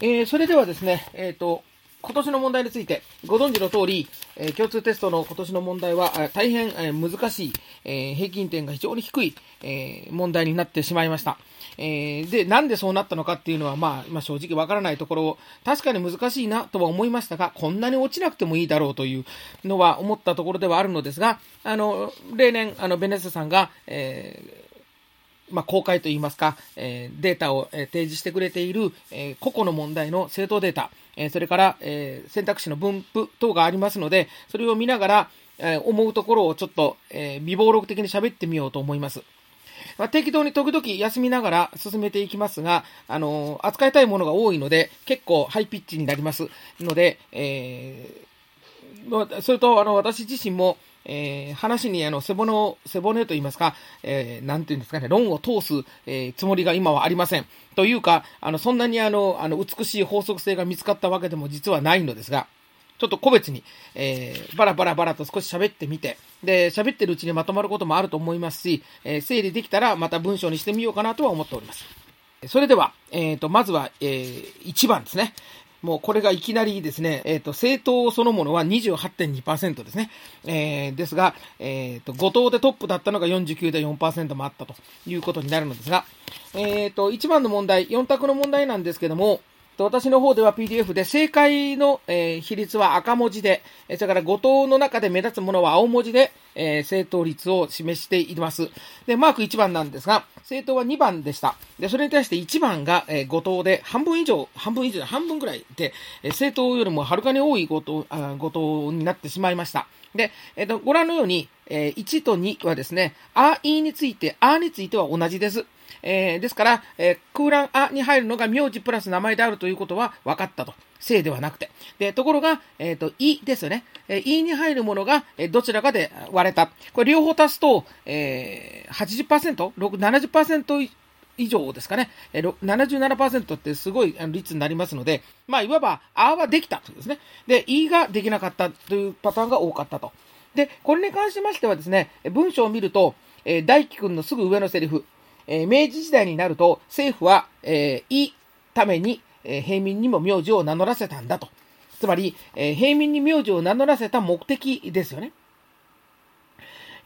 えー、それではですね、えっ、と、今年の問題について、ご存知の通り、えー、共通テストの今年の問題は、大変、え、難しい、え、平均点が非常に低い、え問題になってしまいました。えで、なんでそうなったのかっていうのは、まあ、ま、正直わからないところ、確かに難しいなとは思いましたが、こんなに落ちなくてもいいだろうというのは思ったところではあるのですが、あの、例年、あの、ベネッセさんが、えまあ、公開といいますか、え、データを、え、提示してくれている、え、個々の問題の正当データ、えそれから、え選択肢の分布等がありますので、それを見ながら、え思うところをちょっと、え微暴録的に喋ってみようと思います。まあ、適当に時々休みながら進めていきますが、あの扱いたいものが多いので、結構ハイピッチになりますので、えそれと、あの、私自身も、えー、話にあの背骨を、背骨と言いますか、えー、なんていうんですかね、論を通す、えー、つもりが今はありません。というか、あの、そんなにあの、あの、美しい法則性が見つかったわけでも実はないのですが、ちょっと個別に、えー、バラバラバラと少し喋ってみて、で、喋ってるうちにまとまることもあると思いますし、えー、整理できたらまた文章にしてみようかなとは思っております。それでは、えっ、ー、と、まずは、えー、1番ですね。もうこれがいきなりですね、えっ、ー、と、政党そのものは28.2%ですね。えー、ですが、えっ、ー、と、5党でトップだったのが49.4%もあったということになるのですが、えっ、と、一番の問題、4択の問題なんですけども、私の方では PDF で正解の、えー、比率は赤文字で、えそれから5等の中で目立つものは青文字で、えー、正答率を示しています。で、マーク1番なんですが、正答は2番でした。で、それに対して1番が、えー、5等で半分以上、半分以上、半分ぐらいで、えー、正答よりもはるかに多い5等、あ5等になってしまいました。で、えっ、と、ご覧のように、え、1と2はですね、あ、いについて、あについては同じです。えー、ですから、えー、空欄あに入るのが名字プラス名前であるということは分かったと。正ではなくて。で、ところが、えっ、ー、と、いですよね。えー、いに入るものが、えー、どちらかで割れた。これ両方足すと、えー、80%、70%以上ですかね。え、77%ってすごい率になりますので、まあ、いわば、あはできたというですね。で、いができなかったというパターンが多かったと。で、これに関しましてはですね、文章を見ると、えー、大輝くんのすぐ上のセリフ、え、明治時代になると政府は、え、いいために、え、平民にも名字を名乗らせたんだと。つまり、え、平民に名字を名乗らせた目的ですよね。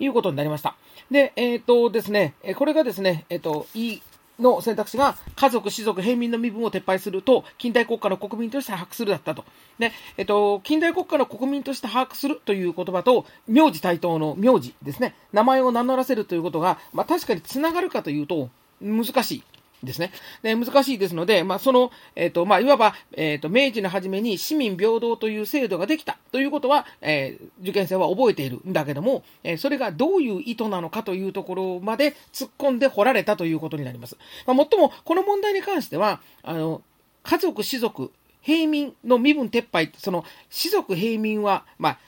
いうことになりました。で、えっ、とですね、これがですね、えっ、と、いいの選択肢が家族、士族、平民の身分を撤廃すると、近代国家の国民として把握するだったと。で、えっと、近代国家の国民として把握するという言葉と、名字対等の名字ですね、名前を名乗らせるということが、まあ確かにつながるかというと、難しい。ですね。で、難しいですので、まあ、その、えっ、ー、と、まあ、いわば、えっ、ー、と、明治の初めに市民平等という制度ができたということは、えー、受験生は覚えているんだけども、えそれがどういう意図なのかというところまで突っ込んで掘られたということになります。まあ、もっとも、この問題に関しては、あの、家族、士族、平民の身分撤廃、その、士族、平民は、まあ、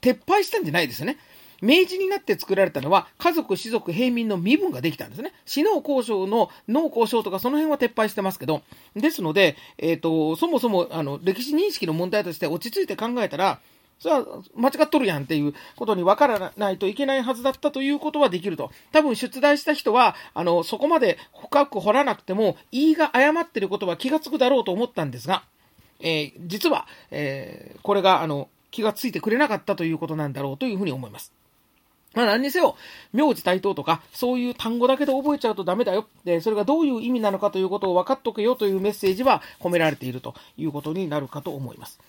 撤廃したんじゃないですよね。明治になって作られたのは家族、士族、平民の身分ができたんですね。死の交渉の農交渉とかその辺は撤廃してますけど、ですので、えっ、ー、と、そもそもあの歴史認識の問題として落ち着いて考えたら、それは間違っとるやんっていうことに分からないといけないはずだったということはできると。多分出題した人は、あの、そこまで深く掘らなくても、言いが誤ってることは気がつくだろうと思ったんですが、えー、実は、えー、これが、あの、気がついてくれなかったということなんだろうというふうに思います。まあ何にせよ、名字対等とか、そういう単語だけで覚えちゃうとダメだよ。で、それがどういう意味なのかということを分かっとけよというメッセージは込められているということになるかと思います。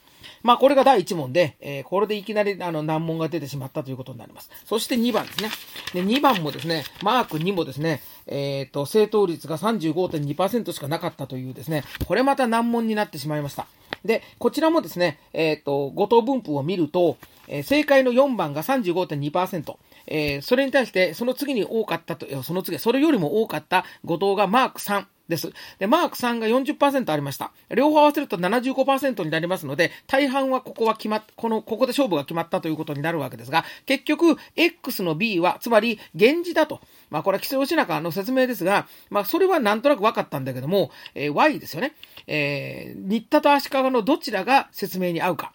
まあこれが第1問で、えー、これでいきなりあの難問が出てしまったということになります。そして2番ですね。で、2番もですね、マーク2もですね、えっ、ー、と、正答率が35.2%しかなかったというですね、これまた難問になってしまいました。で、こちらもですね、えっ、ー、と、5等分布を見ると、えー、正解の4番が35.2%、えー、それに対して、その次に多かったと、その次、それよりも多かった後藤がマーク3。です。で、マーク3が40%ありました。両方合わせると75%になりますので、大半はここは決まっ、この、ここで勝負が決まったということになるわけですが、結局、X の B は、つまり、源氏だと。まあ、これは規制しなかの説明ですが、まあ、それはなんとなく分かったんだけども、えー、Y ですよね。えー、新田と足利のどちらが説明に合うか。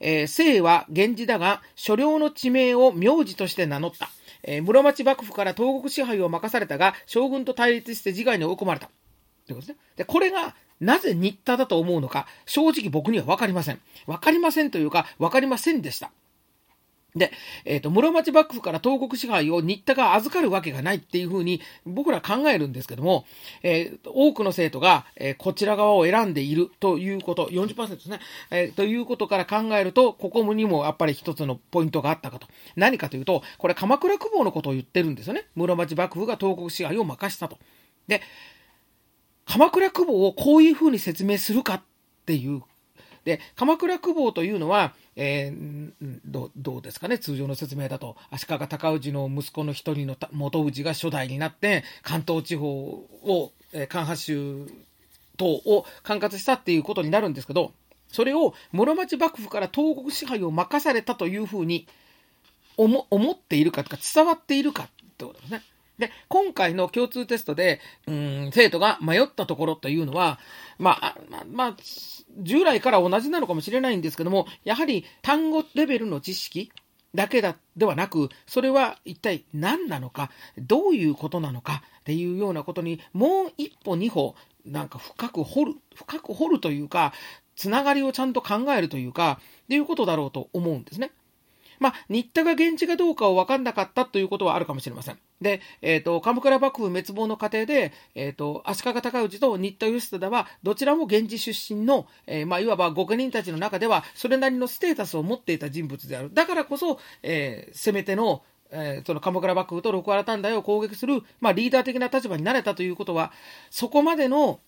えー、姓は源氏だが、所領の地名を名字として名乗った。えー、室町幕府から東国支配を任されたが、将軍と対立して自害に追い込まれた。ということですね。で、これがなぜ新田だと思うのか、正直僕には分かりません。分かりませんというか、分かりませんでした。で、えっ、ー、と、室町幕府から東国支配を新田が預かるわけがないっていうふうに僕ら考えるんですけども、えー、多くの生徒が、えー、こちら側を選んでいるということ、40%ですね、えということから考えると、ここにもやっぱり一つのポイントがあったかと。何かというと、これ鎌倉久保のことを言ってるんですよね。室町幕府が東国支配を任したと。で、鎌倉久保をこういうふうに説明するかっていうで、鎌倉久保というのは、えー、どどうですかね、通常の説明だと、足利尊氏の息子の一人の元氏が初代になって、関東地方を、えー、関八州等を管轄したっていうことになるんですけど、それを室町幕府から東国支配を任されたというふうに思っているかとか伝わっているかってことですね。で、今回の共通テストで、うん、生徒が迷ったところというのは、まあ、まあ、従来から同じなのかもしれないんですけども、やはり単語レベルの知識だけだではなく、それは一体何なのか、どういうことなのかっていうようなことに、もう一歩二歩、なんか深く掘る、深く掘るというか、つながりをちゃんと考えるというか、っていうことだろうと思うんですね。まあ、新田が源氏かどうかを分かんなかったということはあるかもしれません。で、えっ、ー、と、鎌倉幕府滅亡の過程で、えっ、ー、と、足利尊氏と新田義貞は、どちらも源氏出身の、えー、まあ、いわば御家人たちの中では、それなりのステータスを持っていた人物である。だからこそ、え攻め手の、えその鎌倉幕府と六原短大を攻撃する、まあ、リーダー的な立場になれたということは、そこまでの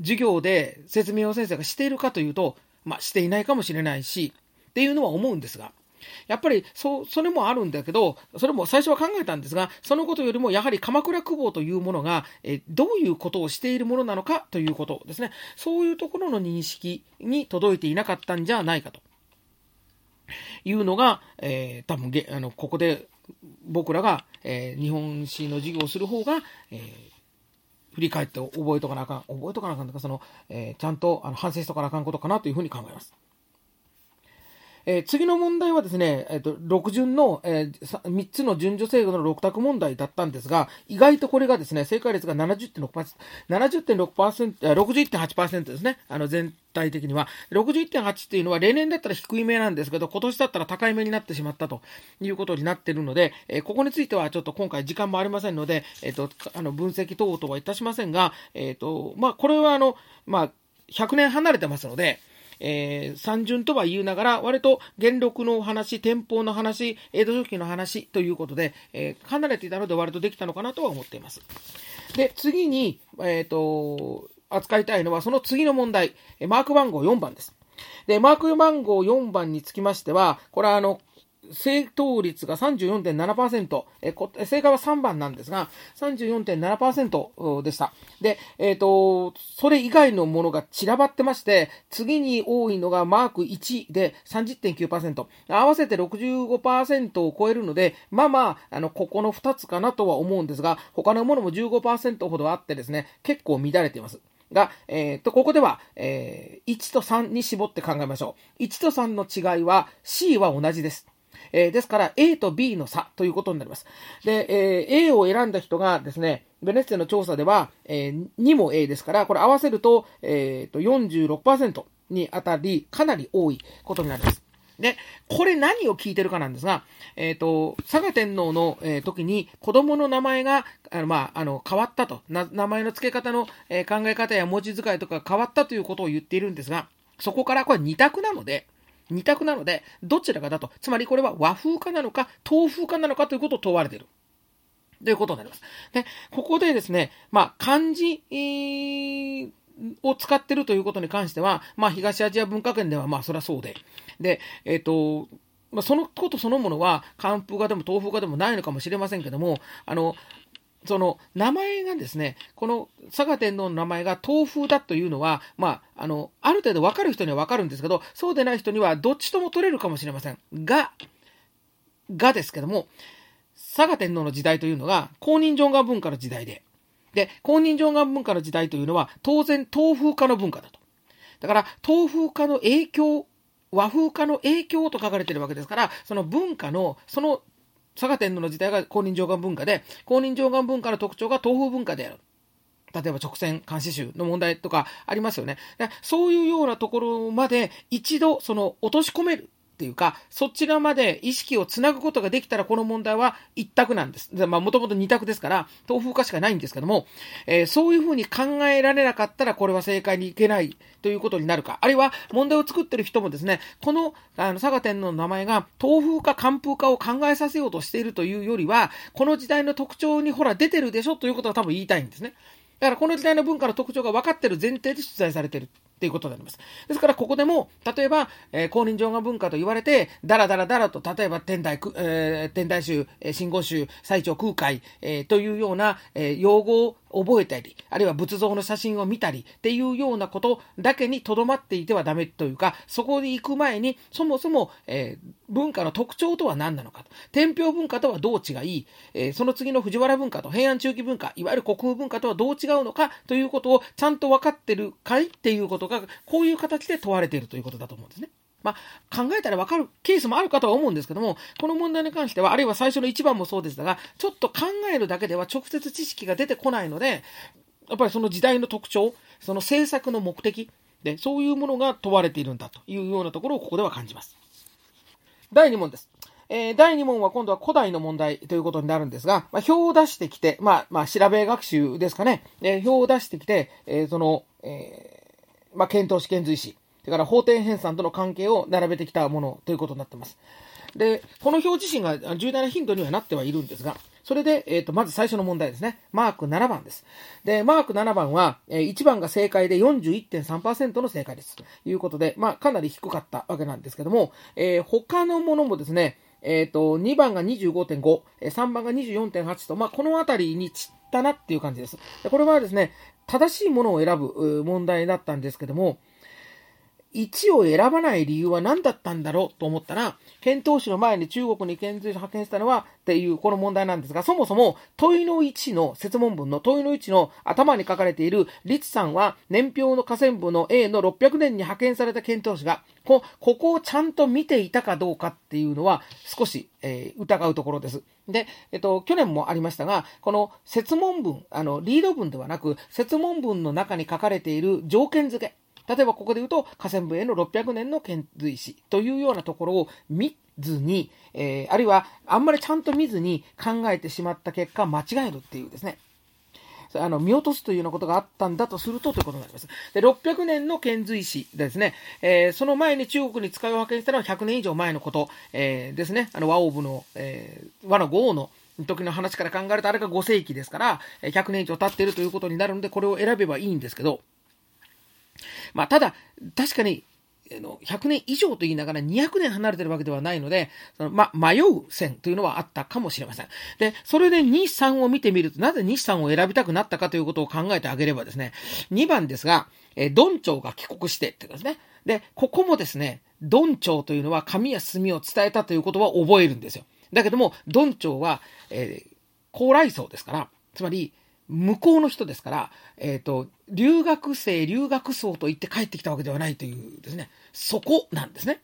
授業で説明を先生がしているかというと、まあ、していないかもしれないし、っていうのは思うんですが、やっぱりそそれもあるんだけど、それも最初は考えたんですが、そのことよりもやはり鎌倉久保というものが、えどういうことをしているものなのかということですね。そういうところの認識に届いていなかったんじゃないかというのが、えー、多分あのここで僕らが、えー、日本史の授業をする方が、えー振り返って覚えとかなあかん、覚えとかなあかんとか、その、えー、ちゃんとあの反省しとかなあかんことかなというふうに考えます。えー、次の問題はですね、えっ、ー、と、6順の、えー、3つの順序制度の6択問題だったんですが、意外とこれがですね、正解率が70.6%、70.6%、61.8%ですね。あの、全体的には。61.8っていうのは例年だったら低い目なんですけど、今年だったら高い目になってしまったということになっているので、えー、ここについてはちょっと今回時間もありませんので、えっ、と、あの、分析等々はいたしませんが、えっ、と、まあ、これはあの、まあ、100年離れてますので、えー、三巡とは言いながら、割と元禄の話、天保の話、江戸初期の話ということで、えー、離れていたので割とできたのかなとは思っています。で、次に、えっ、ー、と、扱いたいのはその次の問題、マーク番号4番です。で、マーク番号4番につきましては、これはあの、正答率が34.7%、え正解は3番なんですが、34.7%でした。で、えっ、ー、と、それ以外のものが散らばってまして、次に多いのがマーク1で30.9%、合わせて65%を超えるので、まあまあ、あの、ここの2つかなとは思うんですが、他のものも15%ほどあってですね、結構乱れています。が、えっ、ー、と、ここでは、えー、1と3に絞って考えましょう。1と3の違いは C は同じです。えー、ですから A と B の差ということになります。で、えー、A を選んだ人がですね、ベネッセの調査では、えー、2も A ですから、これ合わせると、えー、と46%にあたり、かなり多いことになります。で、これ何を聞いてるかなんですが、えっ、ー、と、佐賀天皇の、えー、時に子供の名前が、あの、まあ、あの、変わったと。名前の付け方の、えー、考え方や文字遣いとか変わったということを言っているんですが、そこからこれ二択なので、二択なので、どちらかだと。つまりこれは和風化なのか、東風化なのかということを問われている。ということになります。で、ここでですね、まあ、漢字、えー、を使ってるということに関しては、まあ、東アジア文化圏では、まあ、そりゃそうで。で、えっ、ー、と、まあ、そのことそのものは、漢風化でも東風化でもないのかもしれませんけども、あの、その名前がですね、この佐賀天皇の名前が東風だというのは、まあ、あの、ある程度分かる人には分かるんですけど、そうでない人にはどっちとも取れるかもしれません。が、がですけども、佐賀天皇の時代というのが、公認上岸文化の時代で、で、公認上岸文化の時代というのは、当然東風化の文化だと。だから、東風化の影響、和風化の影響と書かれているわけですから、その文化の、その佐賀天皇の時代が公認上岸文化で、公認上岸文化の特徴が東方文化である。例えば直線監視集の問題とかありますよね。そういうようなところまで一度その落とし込めるっていうか、そちらまで意識をつなぐことができたら、この問題は一択なんです。まあ、もともと二択ですから、豆腐化しかないんですけども、えー、そういうふうに考えられなかったら、これは正解にいけないということになるか。あるいは、問題を作ってる人もですね、この、あの、佐賀天皇の名前が、豆腐化、寒風化を考えさせようとしているというよりは、この時代の特徴にほら出てるでしょということは多分言いたいんですね。だからこの時代の文化の特徴が分かってる前提で取材されてるっていうことになります。ですから、ここでも、例えば、えー、公認上が文化と言われて、だらだらだらと、例えば、天台、えー、天台宗、えー、信号宗、最長空海、えー、というような、えー、用語を覚えたり、あるいは仏像の写真を見たりっていうようなことだけにとどまっていてはダメというか、そこに行く前に、そもそも、えー、文化の特徴とは何なのかと。天平文化とはどう違い、えー、その次の藤原文化と平安中期文化、いわゆる国風文化とはどう違うのかということをちゃんと分かってるかいっていうことが、こういう形で問われているということだと思うんですね。まあ、考えたらわかるケースもあるかとは思うんですけども、この問題に関しては、あるいは最初の1番もそうですが、ちょっと考えるだけでは直接知識が出てこないので、やっぱりその時代の特徴、その政策の目的、で、そういうものが問われているんだというようなところをここでは感じます。第2問です。えー、第2問は今度は古代の問題ということになるんですが、まあ、表を出してきて、まあ、まあ、調べ学習ですかね。えー、表を出してきて、えー、その、え、ま、検討試験随史、それから法典編纂との関係を並べてきたものということになってます。で、この表自身が重大なヒントにはなってはいるんですが、それで、えっ、ー、と、まず最初の問題ですね。マーク7番です。で、マーク7番は、え、1番が正解で41.3%の正解です。ということで、まあ、かなり低かったわけなんですけども、えー、他のものもですね、えっ、ー、と、2番が25.5、3番が24.8と、まあ、このあたりに散ったなっていう感じです。でこれはですね、正しいものを選ぶ問題だったんですけども、1を選ばない理由は何だったんだろうと思ったら、遣唐使の前に中国に遣隋使派遣したのはっていうこの問題なんですが、そもそも問いの1の説問文の問いの1の頭に書かれている、律さんは年表の河川部の A の600年に派遣された遣唐使が、こここをちゃんと見ていたかどうかっていうのは少し、えー、疑うところです。で、えっと、去年もありましたが、この説問文、あの、リード文ではなく、説問文の中に書かれている条件付け。例えばここで言うと、河川部への600年の遣隋使というようなところを見ずに、えー、あるいはあんまりちゃんと見ずに考えてしまった結果、間違えるっていうですね。あの、見落とすというようなことがあったんだとするとということになります。で、600年の遣隋使ですね、えー、その前に中国に使いを派遣したのは100年以上前のこと、えー、ですね、あの、和王部の、えー、和の五王の時の話から考えるとあれが5世紀ですから、100年以上経っているということになるので、これを選べばいいんですけど、まあ、ただ、確かに、100年以上と言いながら200年離れてるわけではないので、そのま、迷う線というのはあったかもしれません。で、それで2、3を見てみると、なぜ2、3を選びたくなったかということを考えてあげればですね、2番ですが、えドン長が帰国してってことですね。で、ここもですね、ドン長というのは紙や墨を伝えたということは覚えるんですよ。だけども、ドン長は、えー、高麗層ですから、つまり、向こうの人ですから、えっ、ー、と、留学生、留学層と言って帰ってきたわけではないというですね、そこなんですね。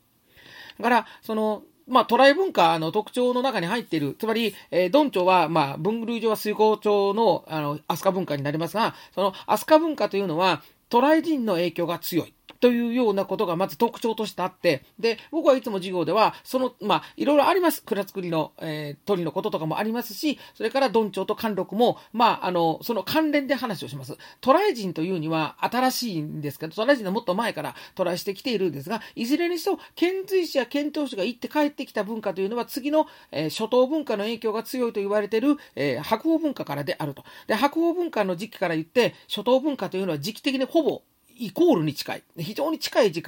だから、その、まあ、トライ文化の特徴の中に入っている。つまり、えー、ドンチョは、まあ、分類上は水耕町の、あの、アスカ文化になりますが、そのアスカ文化というのは、渡来人の影響が強い。というようなことがまず特徴としてあって、で、僕はいつも授業では、その、まあ、いろいろあります。蔵造りの、えー、鳥のこととかもありますし、それからドンチョと貫禄も、まあ、あの、その関連で話をします。トライ人というには新しいんですけど、トライ人はもっと前からトライしてきているんですが、いずれにしろ、遣隋使や遣唐使が行って帰ってきた文化というのは、次の、えー、初頭文化の影響が強いと言われている、えー、白鳳文化からであると。で、白鳳文化の時期から言って、初頭文化というのは時期的にほぼイコールに近い。非常に近い時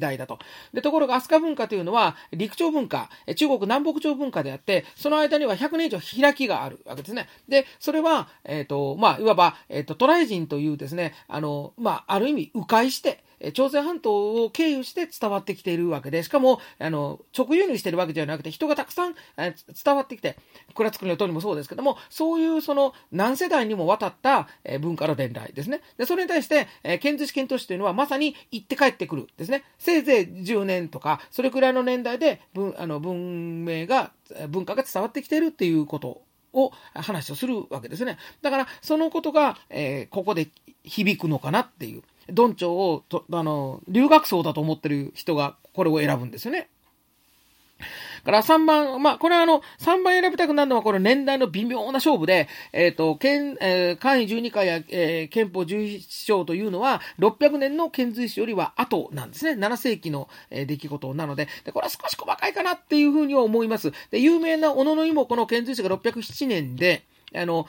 代だと。で、ところが飛鳥文化というのは陸朝文化、中国南北朝文化であって、その間には100年以上開きがあるわけですね。で、それは、えっ、ー、と、まあ、いわば、えっ、ー、と、渡来人というですね、あの、まあ、ある意味、迂回して、朝鮮半島を経由して伝わってきているわけで、しかも、あの、直輸入しているわけではなくて、人がたくさん伝わってきて、蔵造りの通りもそうですけども、そういうその何世代にもわたった文化の伝来ですね。で、それに対して、え遣隋使遣唐使というのはまさに行って帰ってくるですね。せいぜい10年とか、それくらいの年代で文あの文明が、文化が伝わってきているっていうことを話をするわけですね。だから、そのことが、えー、ここで響くのかなっていう。ドンチョをと、あの、留学層だと思ってる人がこれを選ぶんですよね。から3番、まあ、これはあの、3番選びたくなるのはこれ年代の微妙な勝負で、えっ、ー、と、県、えー、簡易12回や、えー、憲法11章というのは、600年の遣隋使よりは後なんですね。7世紀の、えー、出来事なので、で、これは少し細かいかなっていうふうには思います。で、有名な小野の妹の遣隋使が607年で、あの、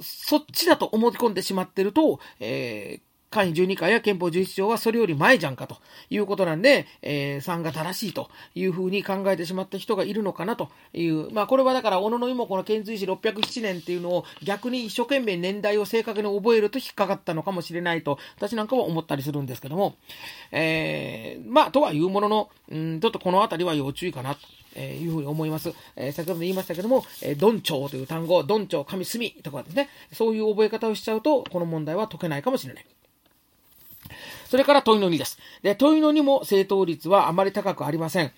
そっちだと思い込んでしまってると、えー、会員12回や憲法11条はそれより前じゃんかということなんで、えー、3が正しいというふうに考えてしまった人がいるのかなという、まあこれはだから、小野の妹の遣隋使607年っていうのを逆に一生懸命年代を正確に覚えると引っかかったのかもしれないと、私なんかは思ったりするんですけども、えー、まあとはいうものの、ん、ちょっとこのあたりは要注意かなと。えー、いうふうに思います。えー、先ほども言いましたけども、えー、ドンチョウという単語、ドンチョウ、神隅とかですね、そういう覚え方をしちゃうと、この問題は解けないかもしれない。それから問いの2です。で、問いの2も正答率はあまり高くありません。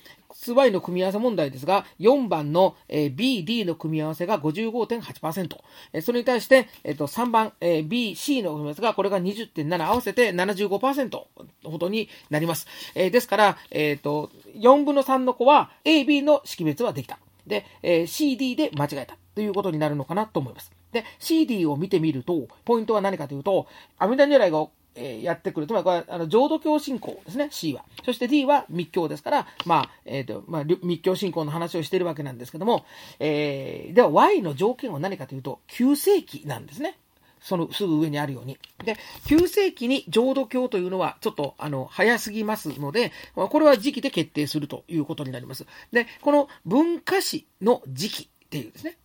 Y の組み合わせ問題ですが、4番の、え、B、D の組み合わせが55.8%。え、それに対して、えー、と3番、え、B、C の組み合わせがこれが20.7合わせて75%ほどになります。えー、ですから、えーと、4分の3の子は A、B の識別はできた。で、えー、CD で間違えたということになるのかなと思います。で、CD を見てみると、ポイントは何かというと、阿弥陀如来がえ、やってくる。つまりこれは、あの、浄土教信仰ですね、C は。そして D は密教ですから、まあ、えっ、ー、と、まあ、密教信仰の話をしているわけなんですけども、えー、では Y の条件は何かというと、9世紀なんですね。そのすぐ上にあるように。で、9世紀に浄土教というのはちょっとあの早すぎますので、これは時期で決定するということになります。で、この文化史の時期っていうですね、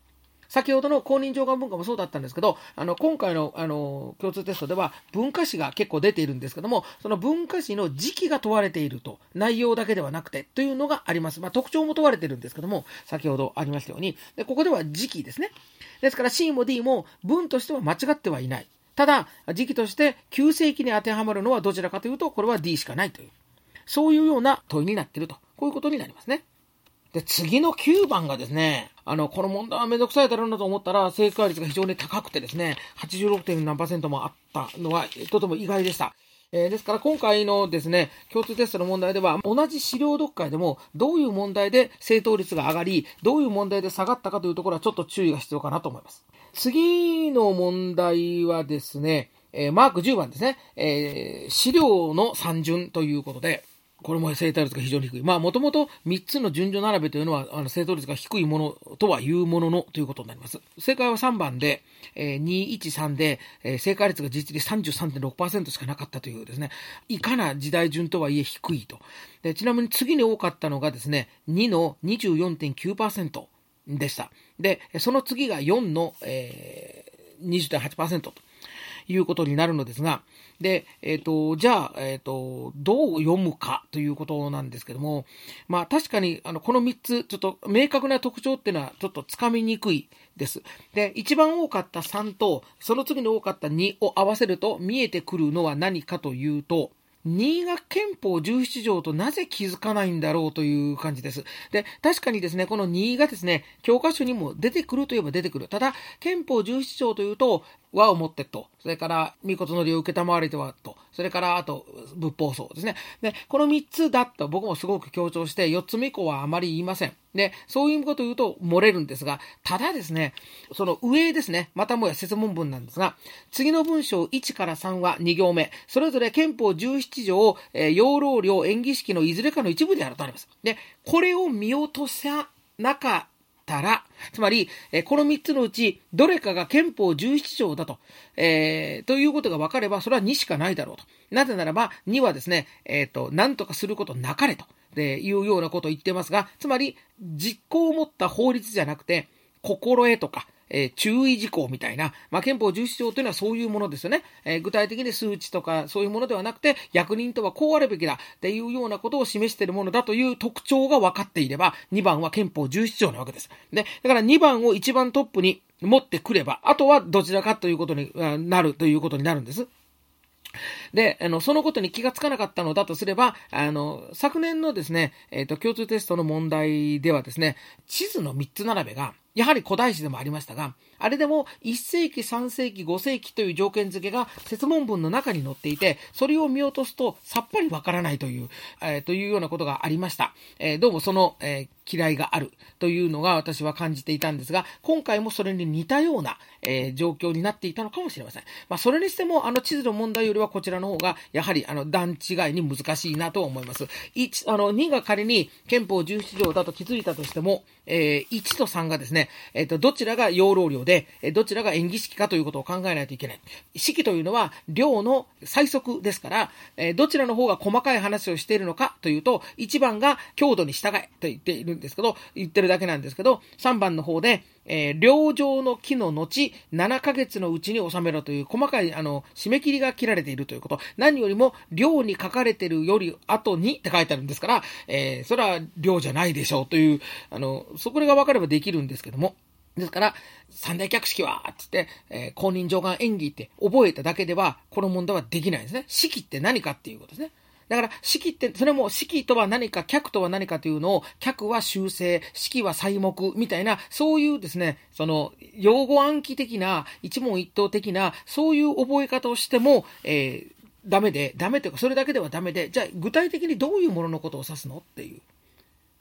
先ほどの公認上官文化もそうだったんですけど、あの、今回の、あの、共通テストでは文化史が結構出ているんですけども、その文化史の時期が問われていると、内容だけではなくて、というのがあります。まあ、特徴も問われてるんですけども、先ほどありましたように、で、ここでは時期ですね。ですから C も D も文としては間違ってはいない。ただ、時期として9世紀に当てはまるのはどちらかというと、これは D しかないという。そういうような問いになっていると。こういうことになりますね。で、次の9番がですね、あの、この問題はめんどくさいだろうなと思ったら、正解率が非常に高くてですね、86. 何パーセントもあったのは、とても意外でした。えー、ですから今回のですね、共通テストの問題では、同じ資料読解でも、どういう問題で正答率が上がり、どういう問題で下がったかというところはちょっと注意が必要かなと思います。次の問題はですね、えー、マーク10番ですね、えー、資料の三順ということで、これも正答率が非常に低い。まあ、もともと3つの順序並べというのは、あの、正答率が低いものとは言うもののということになります。正解は3番で、えー、213で、えー、正解率が実に33.6%しかなかったというですね、いかな時代順とはいえ低いと。でちなみに次に多かったのがですね、2の24.9%でした。で、その次が4の、えー、20.8%と。いうことになるのですが、で、えっ、ー、と、じゃあ、えっ、ー、と、どう読むかということなんですけども、まあ確かに、あの、この3つ、ちょっと明確な特徴っていうのはちょっとつかみにくいです。で、一番多かった3と、その次の多かった2を合わせると見えてくるのは何かというと、新潟憲法17条となぜ気づかないんだろうという感じです。で、確かにですね、この2がですね、教科書にも出てくるといえば出てくる。ただ、憲法17条というと、和をもってと、それから、御事の利を受けたまわれてはと、それから、あと、仏法僧ですね。で、この3つだと僕もすごく強調して、4つ目以降はあまり言いません。で、そういうことを言うと漏れるんですが、ただですね、その上ですね、またもや説問文なんですが、次の文章1から3は2行目、それぞれ憲法17条、えー、養老寮演技式のいずれかの一部であるとあります。で、これを見落とさなかたら、つまり、えこの3つのうち、どれかが憲法17条だと、えー、ということが分かれば、それは2しかないだろうと。なぜならば、2はですね、えっ、ー、と、何とかすることなかれと、で、いうようなことを言ってますが、つまり、実行を持った法律じゃなくて、心得とか、えー、注意事項みたいな、まあ、憲法重視条というのはそういうものですよね。えー、具体的に数値とかそういうものではなくて、役人とはこうあるべきだっていうようなことを示しているものだという特徴が分かっていれば、2番は憲法重視条なわけです。で、だから2番を一番トップに持ってくれば、あとはどちらかということになるということになるんです。で、あの、そのことに気がつかなかったのだとすれば、あの、昨年のですね、えっ、ー、と、共通テストの問題ではですね、地図の3つ並べが、やはり古代史でもありましたが、あれでも1世紀、3世紀、5世紀という条件付けが説問文の中に載っていて、それを見落とすとさっぱりわからないという、えー、というようなことがありました。えー、どうもその、え嫌いがあるというのが私は感じていたんですが、今回もそれに似たような、え状況になっていたのかもしれません。まあ、それにしても、あの地図の問題よりはこちらのの方が、やはりあの段違いに難しいなと思います。1、あの2が仮に憲法17条だと気づいたとしても、えー、1と3がですね、えっ、ー、と、どちらが養老寮で、えどちらが演技式かということを考えないといけない。式というのは、寮の最速ですから、えー、どちらの方が細かい話をしているのかというと、1番が強度に従えと言っているんですけど、言ってるだけなんですけど、3番の方で、えー、領上の木の後、7ヶ月のうちに収めろという細かい、あの、締め切りが切られているということ。何よりも、領に書かれているより後にって書いてあるんですから、えー、それは領じゃないでしょうという、あの、そこが分かればできるんですけども。ですから、三大客式は、つって、えー、公認上官演技って覚えただけでは、この問題はできないですね。式って何かっていうことですね。だから、式って、それも式とは何か、客とは何かというのを、客は修正、式は細目みたいな、そういうですね、その、用語暗記的な、一問一答的な、そういう覚え方をしても、えー、ダメで、ダメというか、それだけではダメで、じゃあ、具体的にどういうもののことを指すのっていう。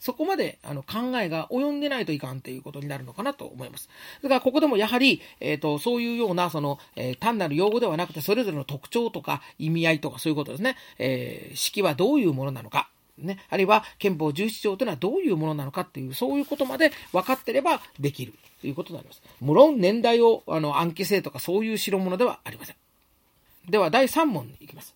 そこまであの考えが及んでないといかんっていうことになるのかなと思います。だからここでもやはり、え、ー、と、そういうような、その、えー、単なる用語ではなくて、それぞれの特徴とか意味合いとかそういうことですね。えー、式はどういうものなのか。ね、あるいは憲法17条というのはどういうものなのかっていう、そういうことまで分かってればできるということになります。無論年代をあの暗記せとかそういう代物ではありません。では第3問に行きます。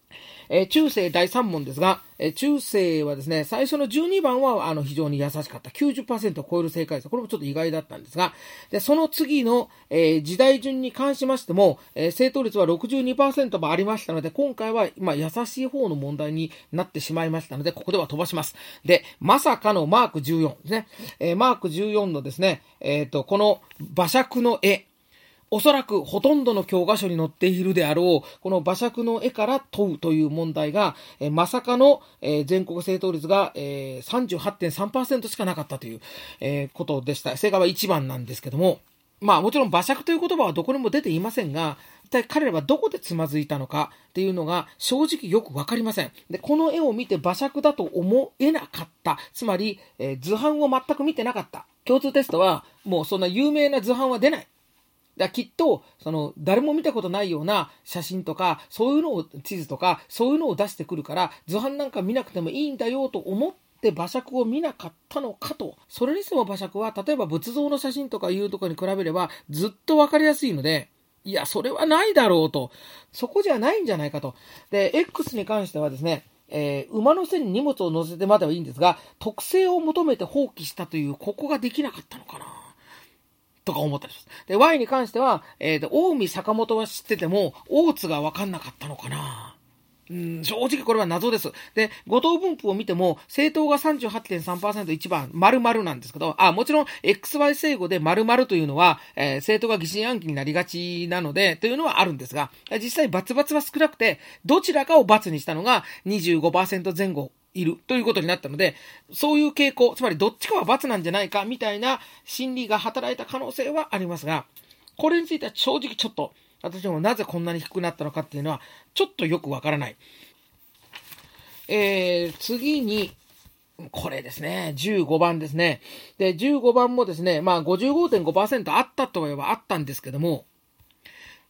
えー、中世第3問ですが、えー、中世はですね、最初の12番はあの非常に優しかった。90%を超える正解率。これもちょっと意外だったんですが、でその次の、えー、時代順に関しましても、え、正答率は62%もありましたので、今回は、まあ、優しい方の問題になってしまいましたので、ここでは飛ばします。で、まさかのマーク14ですね。え、マーク14のですね、えっ、と、この馬借の絵。おそらくほとんどの教科書に載っているであろう、この馬借の絵から問うという問題が、え、まさかの、え、全国正答率が、えー、38.3%しかなかったという、え、ことでした。正解は1番なんですけども、まあもちろん馬借という言葉はどこにも出ていませんが、一体彼らはどこでつまずいたのかっていうのが正直よくわかりません。で、この絵を見て馬借だと思えなかった。つまり、えー、図版を全く見てなかった。共通テストはもうそんな有名な図版は出ない。だきっと、その、誰も見たことないような写真とか、そういうのを、地図とか、そういうのを出してくるから、図版なんか見なくてもいいんだよと思って馬借を見なかったのかと。それにしても馬借は、例えば仏像の写真とかいうとこに比べれば、ずっとわかりやすいので、いや、それはないだろうと。そこじゃないんじゃないかと。で、X に関してはですね、えー、馬の背に荷物を乗せてまではいいんですが、特性を求めて放棄したという、ここができなかったのかな。とか思ったりします。で、Y に関しては、えっ、ー、と、近江坂本は知ってても、大津がわかんなかったのかな。うん、正直これは謎です。で、五等分布を見ても、政党が38.3%一番、丸々なんですけど、あ、もちろん XY 正誤で丸々というのは、えー、政党が疑心暗鬼になりがちなので、というのはあるんですが、実際バツバツは少なくて、どちらかをバツにしたのが25%前後いるということになったので、そういう傾向、つまりどっちかは罰なんじゃないかみたいな心理が働いた可能性はありますが、これについては正直ちょっと、私もなぜこんなに低くなったのかっていうのは、ちょっとよくわからない。えー、次に、これですね、15番ですね。で、15番もですね、まあ55.5%あったとは言えばあったんですけども、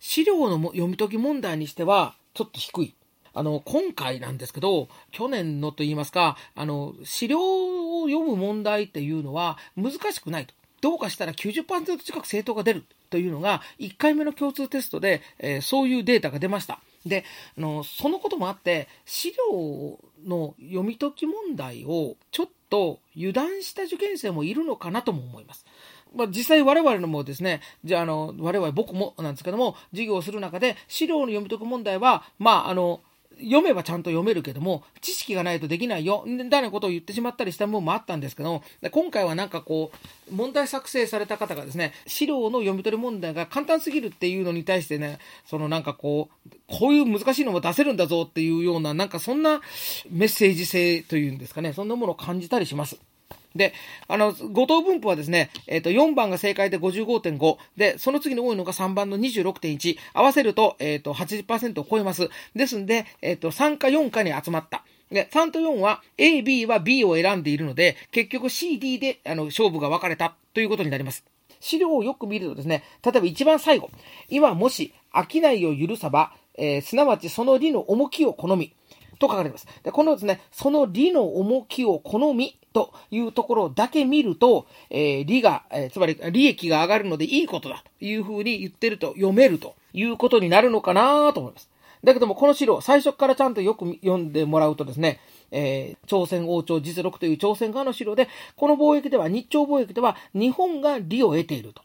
資料の読み解き問題にしては、ちょっと低い。あの、今回なんですけど、去年のと言いますか、あの、資料を読む問題っていうのは難しくないと。どうかしたら90%近く正答が出るというのが、1回目の共通テストで、えー、そういうデータが出ました。で、あの、そのこともあって、資料の読み解き問題をちょっと油断した受験生もいるのかなとも思います。まあ、実際我々のもですね、じゃあ、あの、我々僕もなんですけども、授業をする中で、資料の読み解く問題は、まあ、あの、読めばちゃんと読めるけども、知識がないとできないよ、みたいなことを言ってしまったりした部分もあったんですけど今回はなんかこう、問題作成された方がですね、資料の読み取り問題が簡単すぎるっていうのに対してね、そのなんかこう、こういう難しいのも出せるんだぞっていうような、なんかそんなメッセージ性というんですかね、そんなものを感じたりします。で、あの、五等分布はですね、えっ、ー、と、4番が正解で55.5、で、その次に多いのが3番の26.1、合わせると、えっ、ー、と、80%を超えます。ですんで、えっ、ー、と、3か4かに集まった。で、3と4は A、B は B を選んでいるので、結局 C、D で、あの、勝負が分かれたということになります。資料をよく見るとですね、例えば一番最後、今もし商いを許さば、えー、すなわちその利の重きを好み、と書かれています。で、このですね、その利の重きを好みというところだけ見ると、え、利が、え、つまり利益が上がるのでいいことだというふうに言ってると読めるということになるのかなと思います。だけども、この資料、最初からちゃんとよく読んでもらうとですね、えー、朝鮮王朝実録という朝鮮側の資料で、この貿易では、日朝貿易では、日本が利を得ていると。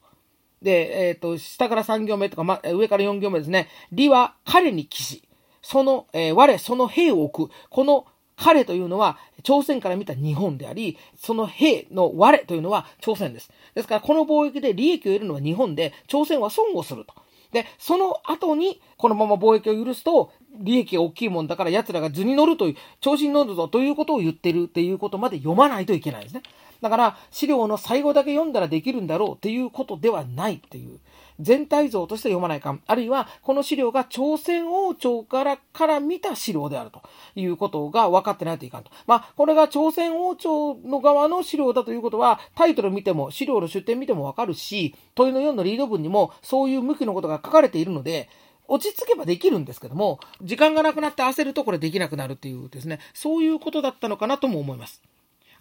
で、えっ、ー、と、下から3行目とか、ま、上から4行目ですね。利は彼に騎士。その、えー、我、その兵を置く。この彼というのは、朝鮮から見た日本であり、その兵の我というのは朝鮮です。ですから、この貿易で利益を得るのは日本で、朝鮮は損をすると。で、その後に、このまま貿易を許すと、利益が大きいもんだから奴らが図に乗るという、調子に乗るぞということを言ってるっていうことまで読まないといけないですね。だから、資料の最後だけ読んだらできるんだろうっていうことではないっていう。全体像として読まないか。あるいは、この資料が朝鮮王朝からから見た資料であるということが分かってないといかんと。まあ、これが朝鮮王朝の側の資料だということは、タイトル見ても、資料の出典見ても分かるし、問いの4のリード文にもそういう向きのことが書かれているので、落ち着けばできるんですけども、時間がなくなって焦るとこれできなくなるっていうですね、そういうことだったのかなとも思います。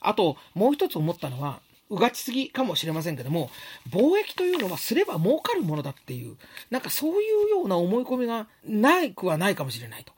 あと、もう一つ思ったのは、うがちすぎかもしれませんけども、貿易というのはすれば儲かるものだっていう、なんかそういうような思い込みがないくはないかもしれないと。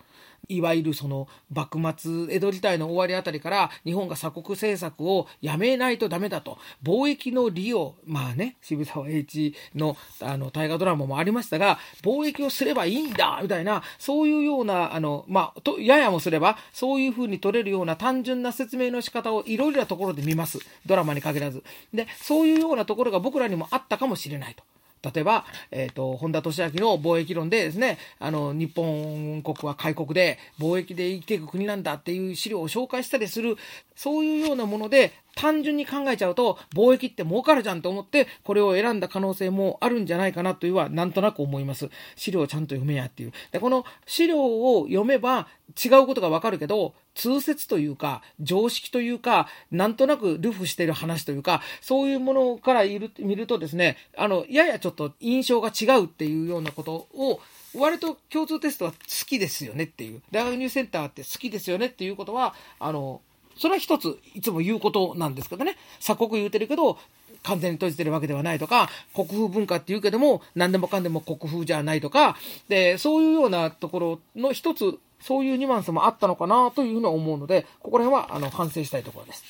いわゆるその幕末江戸時代の終わりあたりから日本が鎖国政策をやめないとダメだと。貿易の利をまあね渋沢栄一のあの大河ドラマもありましたが貿易をすればいいんだみたいなそういうようなあのまあとややもすればそういうふうに取れるような単純な説明の仕方をいろいろなところで見ます。ドラマに限らず。でそういうようなところが僕らにもあったかもしれないと。例えば、えっ、ー、と、本田俊明の貿易論でですね、あの、日本国は開国で貿易で生きていく国なんだっていう資料を紹介したりする、そういうようなもので、単純に考えちゃうと、貿易って儲かるじゃんと思って、これを選んだ可能性もあるんじゃないかなというは、なんとなく思います。資料をちゃんと読めやっていう。で、この資料を読めば違うことがわかるけど、通説というか、常識というか、なんとなくルフしてる話というか、そういうものから見るとですね、あの、ややちょっと印象が違うっていうようなことを、割と共通テストは好きですよねっていう。大学入試センターって好きですよねっていうことは、あの、それは一つ、いつも言うことなんですけどね。鎖国言うてるけど、完全に閉じてるわけではないとか、国風文化って言うけども、何でもかんでも国風じゃないとか、で、そういうようなところの一つ、そういうニュアンスもあったのかなというふうに思うので、ここら辺は、あの、反省したいところです。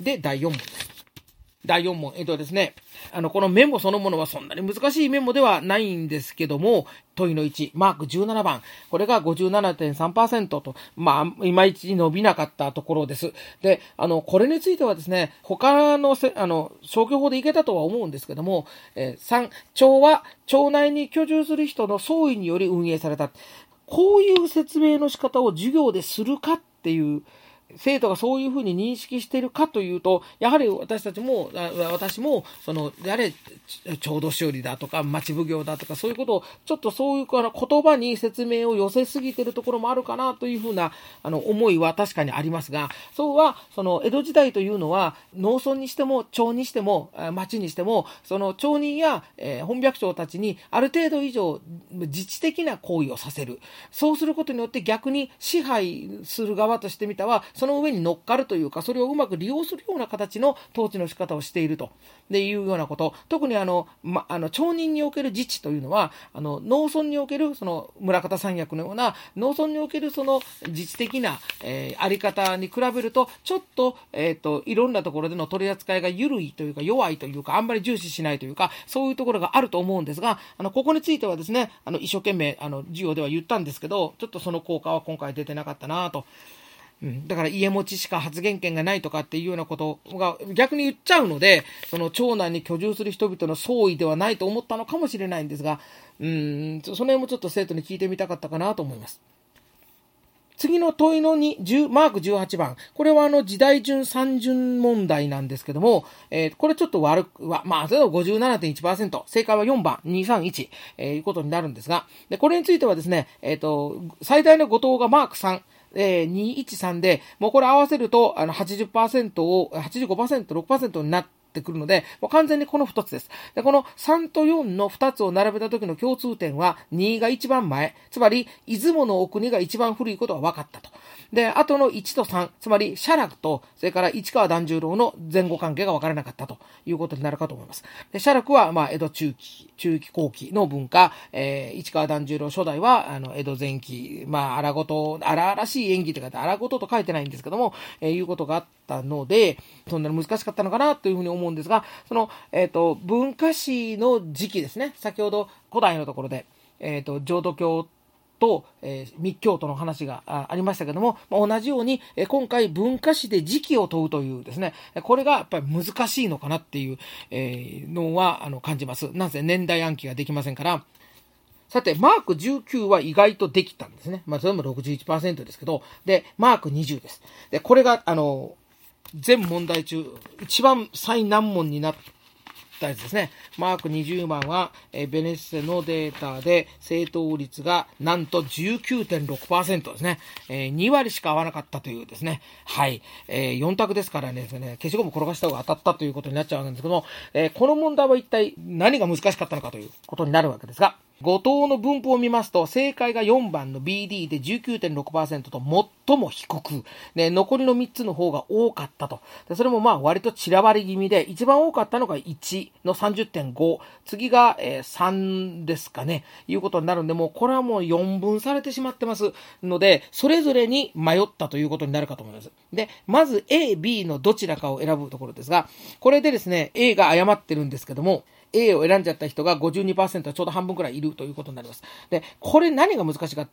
で、第4問です。第4問。えっとですね、あの、このメモそのものはそんなに難しいメモではないんですけども、問いの1、マーク17番。これが57.3%と、まあ、いまいち伸びなかったところです。で、あの、これについてはですね、他の、あの、消去法でいけたとは思うんですけども、えー、3、町は町内に居住する人の総意により運営された。こういう説明の仕方を授業でするかっていう、生徒がそういうふうに認識しているかというと、やはり私たちも、私も、その、やれ、郷土修理だとか、町奉行だとか、そういうことを、ちょっとそういう言葉に説明を寄せすぎているところもあるかなというふうな、あの、思いは確かにありますが、そうは、その、江戸時代というのは、農村にしても、町にしても、町にしても、その、町人や、えー、本百姓たちに、ある程度以上、自治的な行為をさせる。そうすることによって逆に支配する側としてみたは、その上に乗っかるというか、それをうまく利用するような形の統治の仕方をしていると。でいうようなこと。特にあの、ま、あの、町人における自治というのは、あの、農村における、その、村方三役のような、農村におけるその、自治的な、えー、あり方に比べると、ちょっと、えっ、ー、と、いろんなところでの取り扱いが緩いというか、弱いというか、あんまり重視しないというか、そういうところがあると思うんですが、あの、ここについてはですね、あの、一生懸命、あの、授業では言ったんですけど、ちょっとその効果は今回出てなかったなと。うん、だから家持ちしか発言権がないとかっていうようなことが逆に言っちゃうので、その長男に居住する人々の総意ではないと思ったのかもしれないんですが、うん、その辺もちょっと生徒に聞いてみたかったかなと思います。次の問いの2、マーク18番。これはあの時代順三順問題なんですけども、えー、これちょっと悪くは、まあ、それは57.1%。正解は4番、231、えー、いうことになるんですが、で、これについてはですね、えっ、ー、と、最大の誤答がマーク3。えー、213で、もうこれ合わせると、あの80%を、85%、6%になって、ってくるので、もう完全にこの2つです。で、この3と4の2つを並べた時の共通点は、2が一番前、つまり、出雲の奥にが一番古いことが分かったと。で、あとの1と3、つまり、写楽と、それから市川團十郎の前後関係が分からなかったということになるかと思います。で、写楽は、まあ、江戸中期、中期後期の文化、えー、市川團十郎初代は、あの、江戸前期、まあ、荒ごと、荒々しい演技と書いて、荒ごとと書いてないんですけども、えー、いうことがあったので、そんなに難しかったのかなというふうに思思うんですが、その、えっ、ー、と、文化史の時期ですね。先ほど古代のところで、えっ、ー、と、浄土教と、えー、密教徒の話がありましたけども、まあ、同じように、えー、今回文化史で時期を問うというですね、これがやっぱり難しいのかなっていう、えー、のはあの感じます。なぜ年代暗記ができませんから、さて、マーク19は意外とできたんですね。まあ、それも61%ですけど、で、マーク20です。で、これが、あの、全問題中、一番最難問になったやつですね。マーク20番は、えベネッセのデータで正答率がなんと19.6%ですね。えー、2割しか合わなかったというですね。はい。えー、4択ですからね、ね消しゴム転がした方が当たったということになっちゃうんですけども、えー、この問題は一体何が難しかったのかということになるわけですが、後藤の分布を見ますと、正解が4番の BD で19.6%と最も低く、ね、残りの3つの方が多かったと。でそれもまあ割と散らばり気味で、一番多かったのが1の30.5、次が、え、3ですかね、いうことになるんで、もうこれはもう4分されてしまってますので、それぞれに迷ったということになるかと思います。で、まず A、B のどちらかを選ぶところですが、これでですね、A が誤ってるんですけども、A を選んじゃった人が52%はちょうど半分くらいいるということになります。で、これ何が難しいか